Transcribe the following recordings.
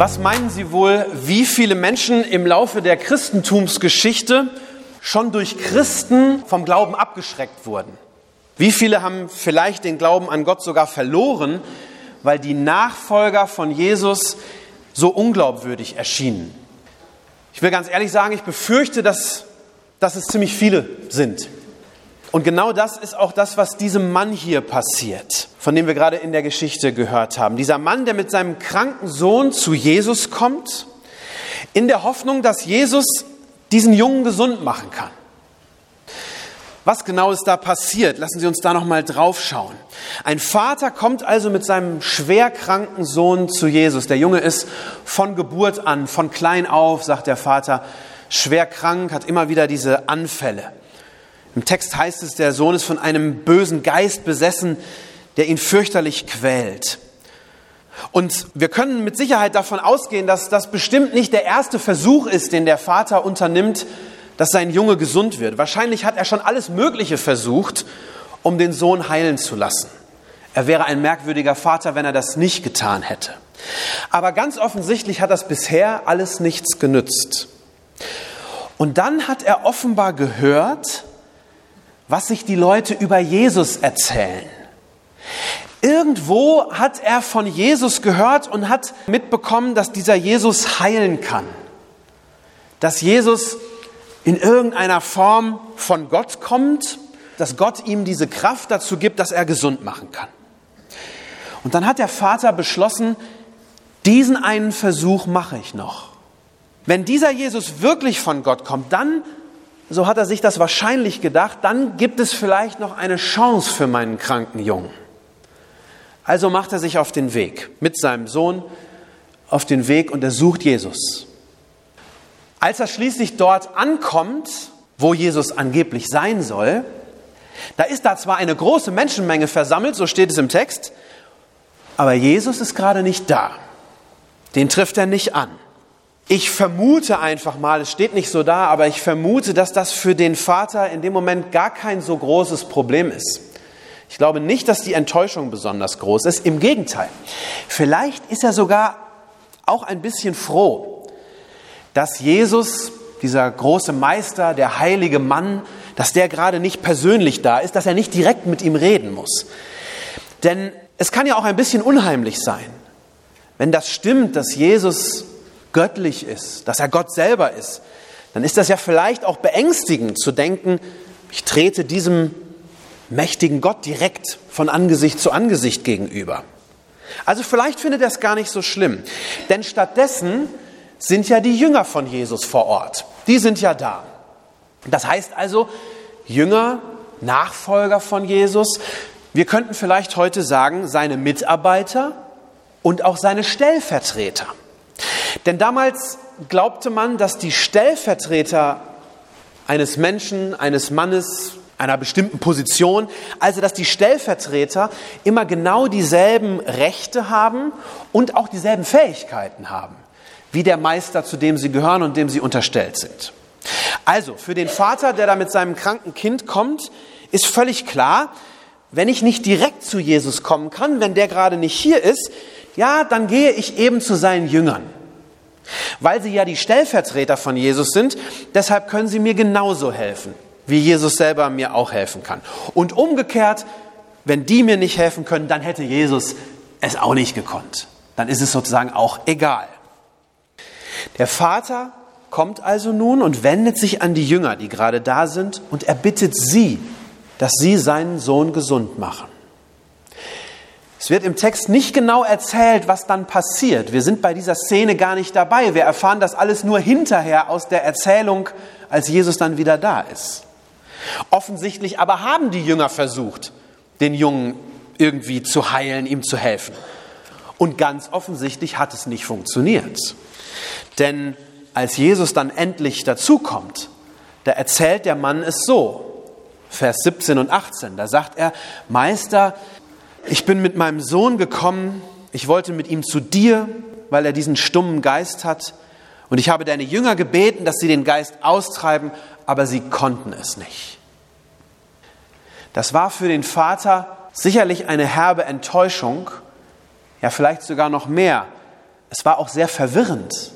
Was meinen Sie wohl, wie viele Menschen im Laufe der Christentumsgeschichte schon durch Christen vom Glauben abgeschreckt wurden? Wie viele haben vielleicht den Glauben an Gott sogar verloren, weil die Nachfolger von Jesus so unglaubwürdig erschienen? Ich will ganz ehrlich sagen, ich befürchte, dass, dass es ziemlich viele sind. Und genau das ist auch das, was diesem Mann hier passiert, von dem wir gerade in der Geschichte gehört haben. Dieser Mann, der mit seinem kranken Sohn zu Jesus kommt, in der Hoffnung, dass Jesus diesen Jungen gesund machen kann. Was genau ist da passiert? Lassen Sie uns da noch mal drauf schauen. Ein Vater kommt also mit seinem schwer kranken Sohn zu Jesus. Der Junge ist von Geburt an, von klein auf, sagt der Vater, schwer krank, hat immer wieder diese Anfälle. Im Text heißt es, der Sohn ist von einem bösen Geist besessen, der ihn fürchterlich quält. Und wir können mit Sicherheit davon ausgehen, dass das bestimmt nicht der erste Versuch ist, den der Vater unternimmt, dass sein Junge gesund wird. Wahrscheinlich hat er schon alles Mögliche versucht, um den Sohn heilen zu lassen. Er wäre ein merkwürdiger Vater, wenn er das nicht getan hätte. Aber ganz offensichtlich hat das bisher alles nichts genützt. Und dann hat er offenbar gehört, was sich die Leute über Jesus erzählen. Irgendwo hat er von Jesus gehört und hat mitbekommen, dass dieser Jesus heilen kann. Dass Jesus in irgendeiner Form von Gott kommt, dass Gott ihm diese Kraft dazu gibt, dass er gesund machen kann. Und dann hat der Vater beschlossen, diesen einen Versuch mache ich noch. Wenn dieser Jesus wirklich von Gott kommt, dann so hat er sich das wahrscheinlich gedacht, dann gibt es vielleicht noch eine Chance für meinen kranken Jungen. Also macht er sich auf den Weg mit seinem Sohn auf den Weg und er sucht Jesus. Als er schließlich dort ankommt, wo Jesus angeblich sein soll, da ist da zwar eine große Menschenmenge versammelt, so steht es im Text, aber Jesus ist gerade nicht da. Den trifft er nicht an. Ich vermute einfach mal, es steht nicht so da, aber ich vermute, dass das für den Vater in dem Moment gar kein so großes Problem ist. Ich glaube nicht, dass die Enttäuschung besonders groß ist. Im Gegenteil. Vielleicht ist er sogar auch ein bisschen froh, dass Jesus, dieser große Meister, der heilige Mann, dass der gerade nicht persönlich da ist, dass er nicht direkt mit ihm reden muss. Denn es kann ja auch ein bisschen unheimlich sein, wenn das stimmt, dass Jesus göttlich ist, dass er Gott selber ist, dann ist das ja vielleicht auch beängstigend zu denken, ich trete diesem mächtigen Gott direkt von Angesicht zu Angesicht gegenüber. Also vielleicht findet er es gar nicht so schlimm, denn stattdessen sind ja die Jünger von Jesus vor Ort. Die sind ja da. Das heißt also, Jünger, Nachfolger von Jesus, wir könnten vielleicht heute sagen, seine Mitarbeiter und auch seine Stellvertreter. Denn damals glaubte man, dass die Stellvertreter eines Menschen, eines Mannes, einer bestimmten Position, also dass die Stellvertreter immer genau dieselben Rechte haben und auch dieselben Fähigkeiten haben, wie der Meister, zu dem sie gehören und dem sie unterstellt sind. Also für den Vater, der da mit seinem kranken Kind kommt, ist völlig klar, wenn ich nicht direkt zu Jesus kommen kann, wenn der gerade nicht hier ist, ja, dann gehe ich eben zu seinen Jüngern. Weil sie ja die Stellvertreter von Jesus sind, deshalb können sie mir genauso helfen, wie Jesus selber mir auch helfen kann. Und umgekehrt, wenn die mir nicht helfen können, dann hätte Jesus es auch nicht gekonnt. Dann ist es sozusagen auch egal. Der Vater kommt also nun und wendet sich an die Jünger, die gerade da sind, und er bittet sie, dass sie seinen Sohn gesund machen. Es wird im Text nicht genau erzählt, was dann passiert. Wir sind bei dieser Szene gar nicht dabei. Wir erfahren das alles nur hinterher aus der Erzählung, als Jesus dann wieder da ist. Offensichtlich aber haben die Jünger versucht, den Jungen irgendwie zu heilen, ihm zu helfen. Und ganz offensichtlich hat es nicht funktioniert. Denn als Jesus dann endlich dazukommt, da erzählt der Mann es so. Vers 17 und 18, da sagt er, Meister, ich bin mit meinem Sohn gekommen, ich wollte mit ihm zu dir, weil er diesen stummen Geist hat. Und ich habe deine Jünger gebeten, dass sie den Geist austreiben, aber sie konnten es nicht. Das war für den Vater sicherlich eine herbe Enttäuschung, ja vielleicht sogar noch mehr. Es war auch sehr verwirrend.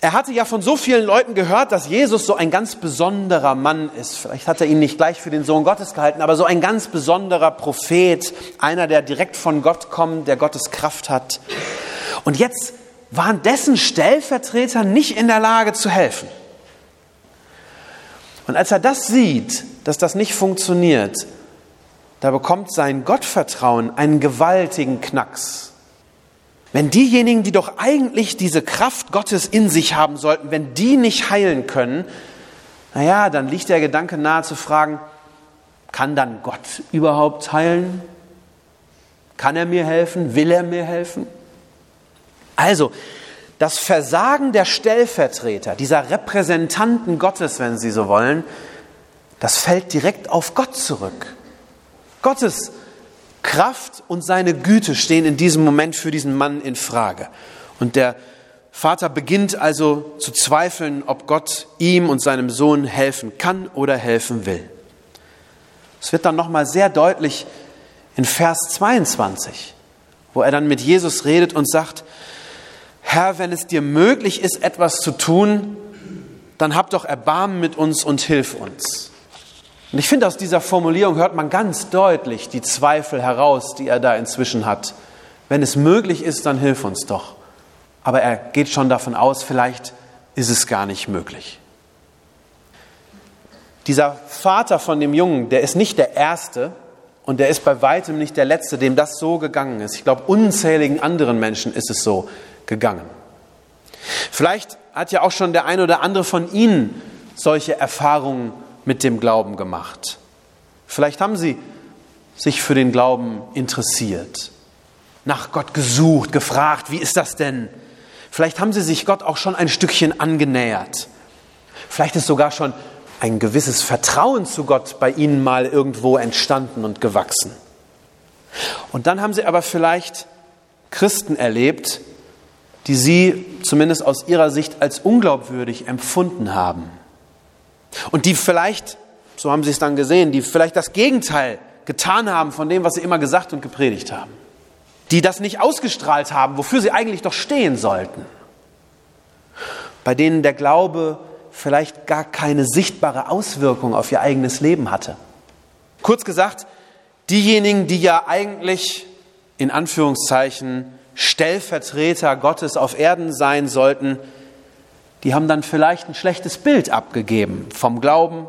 Er hatte ja von so vielen Leuten gehört, dass Jesus so ein ganz besonderer Mann ist. Vielleicht hat er ihn nicht gleich für den Sohn Gottes gehalten, aber so ein ganz besonderer Prophet, einer, der direkt von Gott kommt, der Gottes Kraft hat. Und jetzt waren dessen Stellvertreter nicht in der Lage zu helfen. Und als er das sieht, dass das nicht funktioniert, da bekommt sein Gottvertrauen einen gewaltigen Knacks. Wenn diejenigen, die doch eigentlich diese Kraft Gottes in sich haben sollten, wenn die nicht heilen können, naja, dann liegt der Gedanke nahe zu fragen, kann dann Gott überhaupt heilen? Kann er mir helfen? Will er mir helfen? Also, das Versagen der Stellvertreter, dieser Repräsentanten Gottes, wenn Sie so wollen, das fällt direkt auf Gott zurück. Gottes Kraft und seine Güte stehen in diesem Moment für diesen Mann in Frage. Und der Vater beginnt also zu zweifeln, ob Gott ihm und seinem Sohn helfen kann oder helfen will. Es wird dann nochmal sehr deutlich in Vers 22, wo er dann mit Jesus redet und sagt, Herr, wenn es dir möglich ist, etwas zu tun, dann hab doch Erbarmen mit uns und hilf uns. Und ich finde, aus dieser Formulierung hört man ganz deutlich die Zweifel heraus, die er da inzwischen hat. Wenn es möglich ist, dann hilf uns doch. Aber er geht schon davon aus, vielleicht ist es gar nicht möglich. Dieser Vater von dem Jungen, der ist nicht der Erste und der ist bei weitem nicht der Letzte, dem das so gegangen ist. Ich glaube, unzähligen anderen Menschen ist es so gegangen. Vielleicht hat ja auch schon der ein oder andere von Ihnen solche Erfahrungen mit dem Glauben gemacht. Vielleicht haben Sie sich für den Glauben interessiert, nach Gott gesucht, gefragt, wie ist das denn? Vielleicht haben Sie sich Gott auch schon ein Stückchen angenähert. Vielleicht ist sogar schon ein gewisses Vertrauen zu Gott bei Ihnen mal irgendwo entstanden und gewachsen. Und dann haben Sie aber vielleicht Christen erlebt, die sie zumindest aus ihrer Sicht als unglaubwürdig empfunden haben. Und die vielleicht, so haben sie es dann gesehen, die vielleicht das Gegenteil getan haben von dem, was sie immer gesagt und gepredigt haben. Die das nicht ausgestrahlt haben, wofür sie eigentlich doch stehen sollten. Bei denen der Glaube vielleicht gar keine sichtbare Auswirkung auf ihr eigenes Leben hatte. Kurz gesagt, diejenigen, die ja eigentlich in Anführungszeichen Stellvertreter Gottes auf Erden sein sollten, die haben dann vielleicht ein schlechtes Bild abgegeben vom Glauben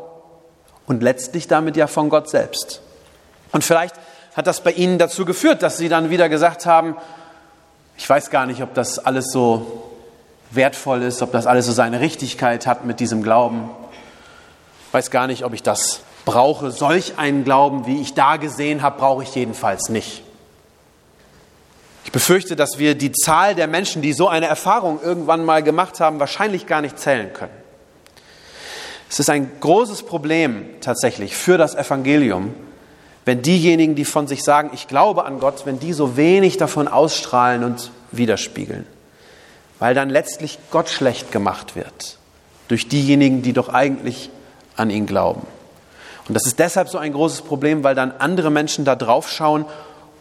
und letztlich damit ja von Gott selbst. Und vielleicht hat das bei ihnen dazu geführt, dass sie dann wieder gesagt haben, ich weiß gar nicht, ob das alles so wertvoll ist, ob das alles so seine Richtigkeit hat mit diesem Glauben. Ich weiß gar nicht, ob ich das brauche. Solch einen Glauben, wie ich da gesehen habe, brauche ich jedenfalls nicht. Ich befürchte, dass wir die Zahl der Menschen, die so eine Erfahrung irgendwann mal gemacht haben, wahrscheinlich gar nicht zählen können. Es ist ein großes Problem tatsächlich für das Evangelium, wenn diejenigen, die von sich sagen, ich glaube an Gott, wenn die so wenig davon ausstrahlen und widerspiegeln. Weil dann letztlich Gott schlecht gemacht wird durch diejenigen, die doch eigentlich an ihn glauben. Und das ist deshalb so ein großes Problem, weil dann andere Menschen da drauf schauen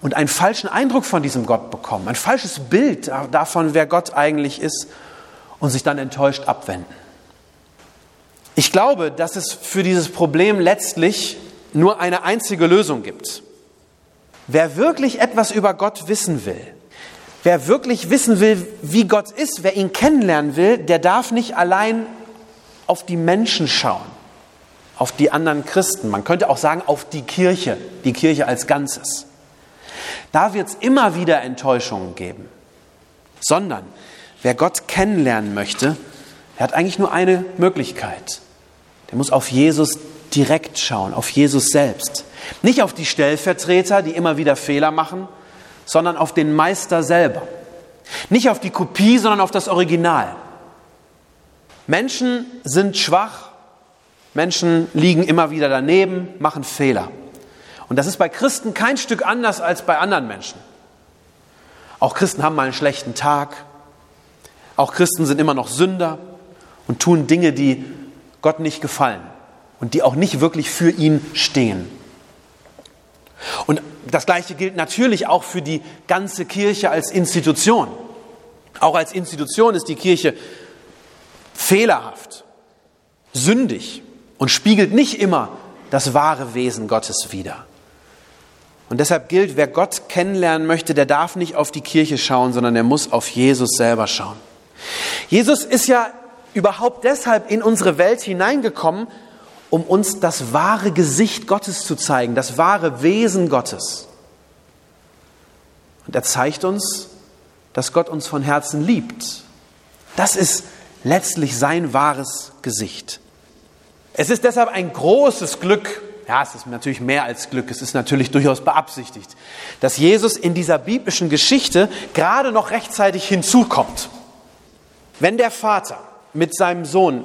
und einen falschen Eindruck von diesem Gott bekommen, ein falsches Bild davon, wer Gott eigentlich ist und sich dann enttäuscht abwenden. Ich glaube, dass es für dieses Problem letztlich nur eine einzige Lösung gibt. Wer wirklich etwas über Gott wissen will, wer wirklich wissen will, wie Gott ist, wer ihn kennenlernen will, der darf nicht allein auf die Menschen schauen, auf die anderen Christen. Man könnte auch sagen, auf die Kirche, die Kirche als Ganzes. Da wird es immer wieder Enttäuschungen geben. Sondern wer Gott kennenlernen möchte, der hat eigentlich nur eine Möglichkeit. Der muss auf Jesus direkt schauen, auf Jesus selbst. Nicht auf die Stellvertreter, die immer wieder Fehler machen, sondern auf den Meister selber. Nicht auf die Kopie, sondern auf das Original. Menschen sind schwach, Menschen liegen immer wieder daneben, machen Fehler. Und das ist bei Christen kein Stück anders als bei anderen Menschen. Auch Christen haben mal einen schlechten Tag. Auch Christen sind immer noch Sünder und tun Dinge, die Gott nicht gefallen und die auch nicht wirklich für ihn stehen. Und das Gleiche gilt natürlich auch für die ganze Kirche als Institution. Auch als Institution ist die Kirche fehlerhaft, sündig und spiegelt nicht immer das wahre Wesen Gottes wider. Und deshalb gilt, wer Gott kennenlernen möchte, der darf nicht auf die Kirche schauen, sondern er muss auf Jesus selber schauen. Jesus ist ja überhaupt deshalb in unsere Welt hineingekommen, um uns das wahre Gesicht Gottes zu zeigen, das wahre Wesen Gottes. Und er zeigt uns, dass Gott uns von Herzen liebt. Das ist letztlich sein wahres Gesicht. Es ist deshalb ein großes Glück, ja, es ist natürlich mehr als Glück, es ist natürlich durchaus beabsichtigt, dass Jesus in dieser biblischen Geschichte gerade noch rechtzeitig hinzukommt. Wenn der Vater mit seinem Sohn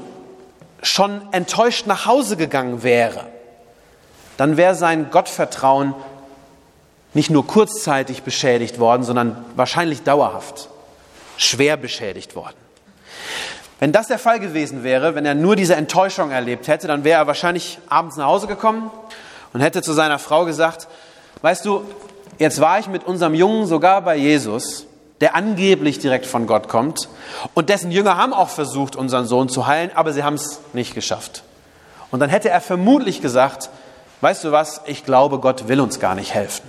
schon enttäuscht nach Hause gegangen wäre, dann wäre sein Gottvertrauen nicht nur kurzzeitig beschädigt worden, sondern wahrscheinlich dauerhaft, schwer beschädigt worden. Wenn das der Fall gewesen wäre, wenn er nur diese Enttäuschung erlebt hätte, dann wäre er wahrscheinlich abends nach Hause gekommen und hätte zu seiner Frau gesagt, weißt du, jetzt war ich mit unserem Jungen sogar bei Jesus der angeblich direkt von Gott kommt. Und dessen Jünger haben auch versucht, unseren Sohn zu heilen, aber sie haben es nicht geschafft. Und dann hätte er vermutlich gesagt, weißt du was, ich glaube, Gott will uns gar nicht helfen.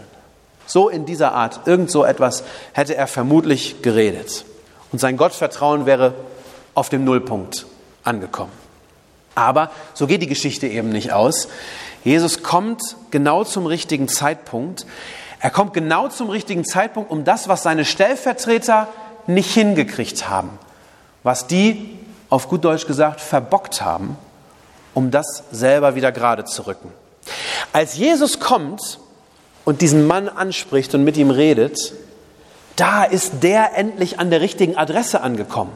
So in dieser Art, irgend so etwas hätte er vermutlich geredet. Und sein Gottvertrauen wäre auf dem Nullpunkt angekommen. Aber so geht die Geschichte eben nicht aus. Jesus kommt genau zum richtigen Zeitpunkt. Er kommt genau zum richtigen Zeitpunkt, um das, was seine Stellvertreter nicht hingekriegt haben, was die, auf gut Deutsch gesagt, verbockt haben, um das selber wieder gerade zu rücken. Als Jesus kommt und diesen Mann anspricht und mit ihm redet, da ist der endlich an der richtigen Adresse angekommen.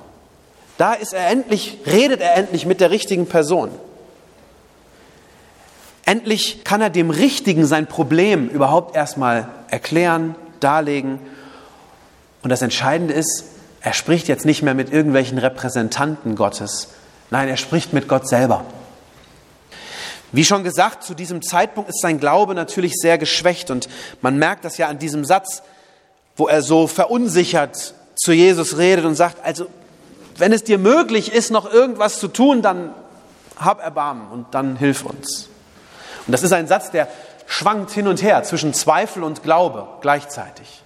Da ist er endlich, redet er endlich mit der richtigen Person. Endlich kann er dem Richtigen sein Problem überhaupt erstmal erklären, darlegen. Und das Entscheidende ist, er spricht jetzt nicht mehr mit irgendwelchen Repräsentanten Gottes. Nein, er spricht mit Gott selber. Wie schon gesagt, zu diesem Zeitpunkt ist sein Glaube natürlich sehr geschwächt und man merkt das ja an diesem Satz, wo er so verunsichert zu Jesus redet und sagt, also wenn es dir möglich ist, noch irgendwas zu tun, dann hab Erbarmen und dann hilf uns. Und das ist ein Satz, der schwankt hin und her zwischen Zweifel und Glaube gleichzeitig.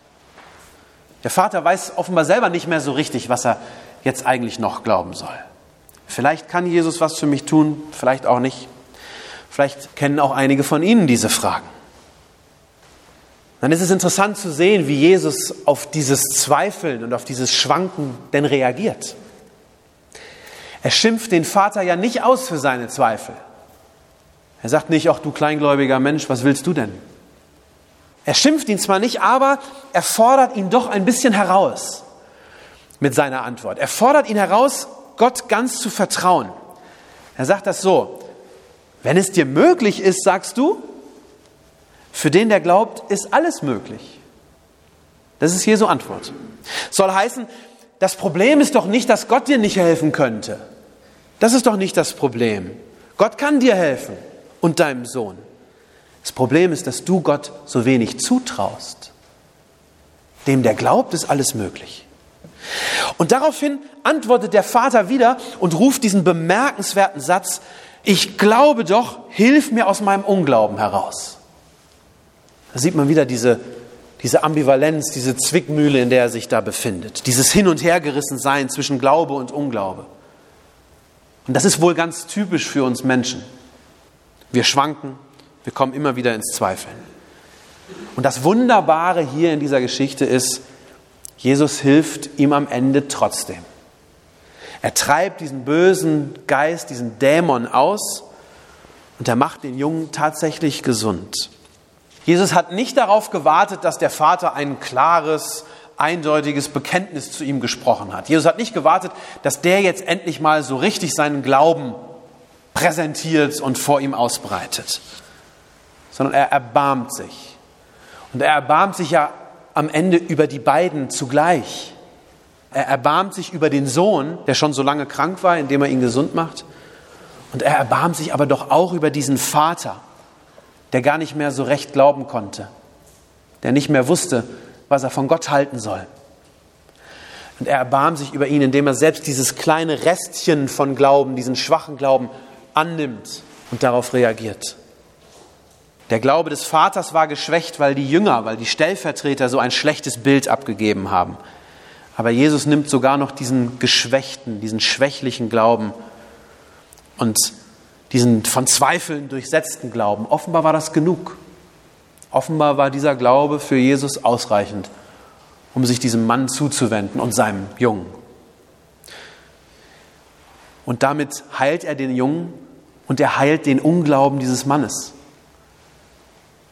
Der Vater weiß offenbar selber nicht mehr so richtig, was er jetzt eigentlich noch glauben soll. Vielleicht kann Jesus was für mich tun, vielleicht auch nicht. Vielleicht kennen auch einige von Ihnen diese Fragen. Dann ist es interessant zu sehen, wie Jesus auf dieses Zweifeln und auf dieses Schwanken denn reagiert. Er schimpft den Vater ja nicht aus für seine Zweifel. Er sagt nicht, ach du kleingläubiger Mensch, was willst du denn? Er schimpft ihn zwar nicht, aber er fordert ihn doch ein bisschen heraus mit seiner Antwort. Er fordert ihn heraus, Gott ganz zu vertrauen. Er sagt das so, wenn es dir möglich ist, sagst du, für den, der glaubt, ist alles möglich. Das ist Jesu Antwort. Soll heißen, das Problem ist doch nicht, dass Gott dir nicht helfen könnte. Das ist doch nicht das Problem. Gott kann dir helfen und deinem Sohn. Das Problem ist, dass du Gott so wenig zutraust. Dem, der glaubt, ist alles möglich. Und daraufhin antwortet der Vater wieder und ruft diesen bemerkenswerten Satz, ich glaube doch, hilf mir aus meinem Unglauben heraus. Da sieht man wieder diese, diese Ambivalenz, diese Zwickmühle, in der er sich da befindet. Dieses Hin- und Hergerissen sein zwischen Glaube und Unglaube. Und das ist wohl ganz typisch für uns Menschen. Wir schwanken, wir kommen immer wieder ins Zweifeln. Und das Wunderbare hier in dieser Geschichte ist, Jesus hilft ihm am Ende trotzdem. Er treibt diesen bösen Geist, diesen Dämon aus und er macht den Jungen tatsächlich gesund. Jesus hat nicht darauf gewartet, dass der Vater ein klares, eindeutiges Bekenntnis zu ihm gesprochen hat. Jesus hat nicht gewartet, dass der jetzt endlich mal so richtig seinen Glauben präsentiert und vor ihm ausbreitet, sondern er erbarmt sich. Und er erbarmt sich ja am Ende über die beiden zugleich. Er erbarmt sich über den Sohn, der schon so lange krank war, indem er ihn gesund macht. Und er erbarmt sich aber doch auch über diesen Vater, der gar nicht mehr so recht glauben konnte, der nicht mehr wusste, was er von Gott halten soll. Und er erbarmt sich über ihn, indem er selbst dieses kleine Restchen von Glauben, diesen schwachen Glauben annimmt und darauf reagiert. Der Glaube des Vaters war geschwächt, weil die Jünger, weil die Stellvertreter so ein schlechtes Bild abgegeben haben. Aber Jesus nimmt sogar noch diesen geschwächten, diesen schwächlichen Glauben und diesen von Zweifeln durchsetzten Glauben. Offenbar war das genug. Offenbar war dieser Glaube für Jesus ausreichend, um sich diesem Mann zuzuwenden und seinem Jungen. Und damit heilt er den Jungen und er heilt den Unglauben dieses Mannes.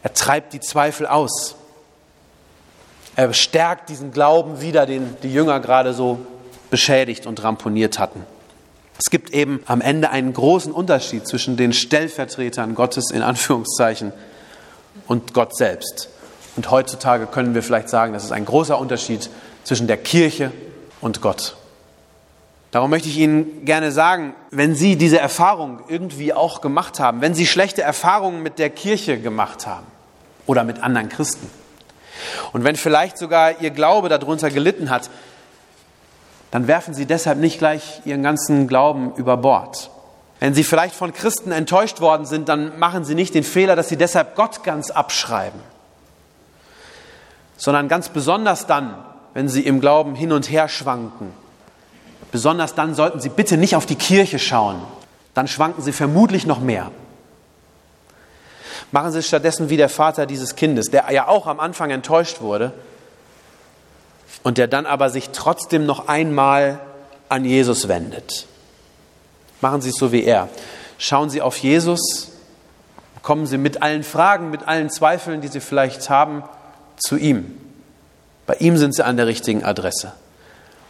Er treibt die Zweifel aus. Er stärkt diesen Glauben wieder, den die Jünger gerade so beschädigt und ramponiert hatten. Es gibt eben am Ende einen großen Unterschied zwischen den Stellvertretern Gottes in Anführungszeichen und Gott selbst. Und heutzutage können wir vielleicht sagen, das ist ein großer Unterschied zwischen der Kirche und Gott. Darum möchte ich Ihnen gerne sagen, wenn Sie diese Erfahrung irgendwie auch gemacht haben, wenn Sie schlechte Erfahrungen mit der Kirche gemacht haben oder mit anderen Christen und wenn vielleicht sogar Ihr Glaube darunter gelitten hat, dann werfen Sie deshalb nicht gleich Ihren ganzen Glauben über Bord. Wenn Sie vielleicht von Christen enttäuscht worden sind, dann machen Sie nicht den Fehler, dass Sie deshalb Gott ganz abschreiben, sondern ganz besonders dann, wenn Sie im Glauben hin und her schwanken Besonders dann sollten Sie bitte nicht auf die Kirche schauen. Dann schwanken Sie vermutlich noch mehr. Machen Sie es stattdessen wie der Vater dieses Kindes, der ja auch am Anfang enttäuscht wurde und der dann aber sich trotzdem noch einmal an Jesus wendet. Machen Sie es so wie er. Schauen Sie auf Jesus, kommen Sie mit allen Fragen, mit allen Zweifeln, die Sie vielleicht haben, zu ihm. Bei ihm sind Sie an der richtigen Adresse.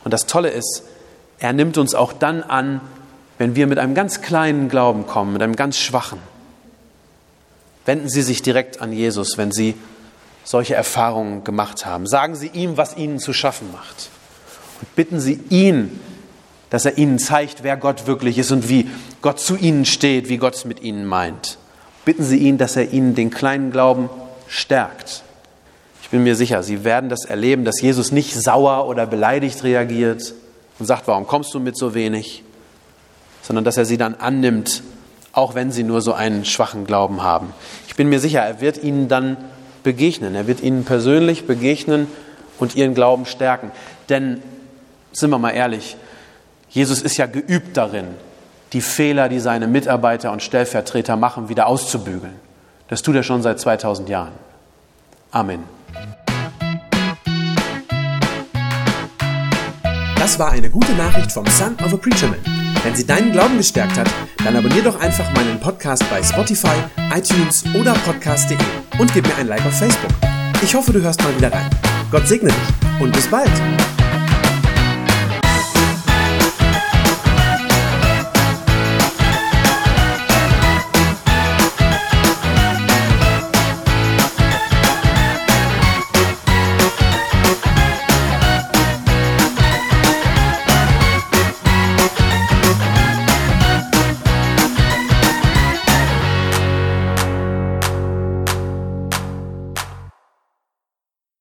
Und das Tolle ist, er nimmt uns auch dann an, wenn wir mit einem ganz kleinen Glauben kommen, mit einem ganz schwachen. Wenden Sie sich direkt an Jesus, wenn Sie solche Erfahrungen gemacht haben. Sagen Sie ihm, was Ihnen zu schaffen macht. Und bitten Sie ihn, dass er Ihnen zeigt, wer Gott wirklich ist und wie Gott zu Ihnen steht, wie Gott es mit Ihnen meint. Bitten Sie ihn, dass er Ihnen den kleinen Glauben stärkt. Ich bin mir sicher, Sie werden das erleben, dass Jesus nicht sauer oder beleidigt reagiert, und sagt, warum kommst du mit so wenig? Sondern dass er sie dann annimmt, auch wenn sie nur so einen schwachen Glauben haben. Ich bin mir sicher, er wird ihnen dann begegnen. Er wird ihnen persönlich begegnen und ihren Glauben stärken. Denn, sind wir mal ehrlich, Jesus ist ja geübt darin, die Fehler, die seine Mitarbeiter und Stellvertreter machen, wieder auszubügeln. Das tut er schon seit 2000 Jahren. Amen. Das war eine gute Nachricht vom Son of a Preacher Man. Wenn sie deinen Glauben gestärkt hat, dann abonnier doch einfach meinen Podcast bei Spotify, iTunes oder podcast.de und gib mir ein Like auf Facebook. Ich hoffe, du hörst mal wieder rein. Gott segne dich und bis bald.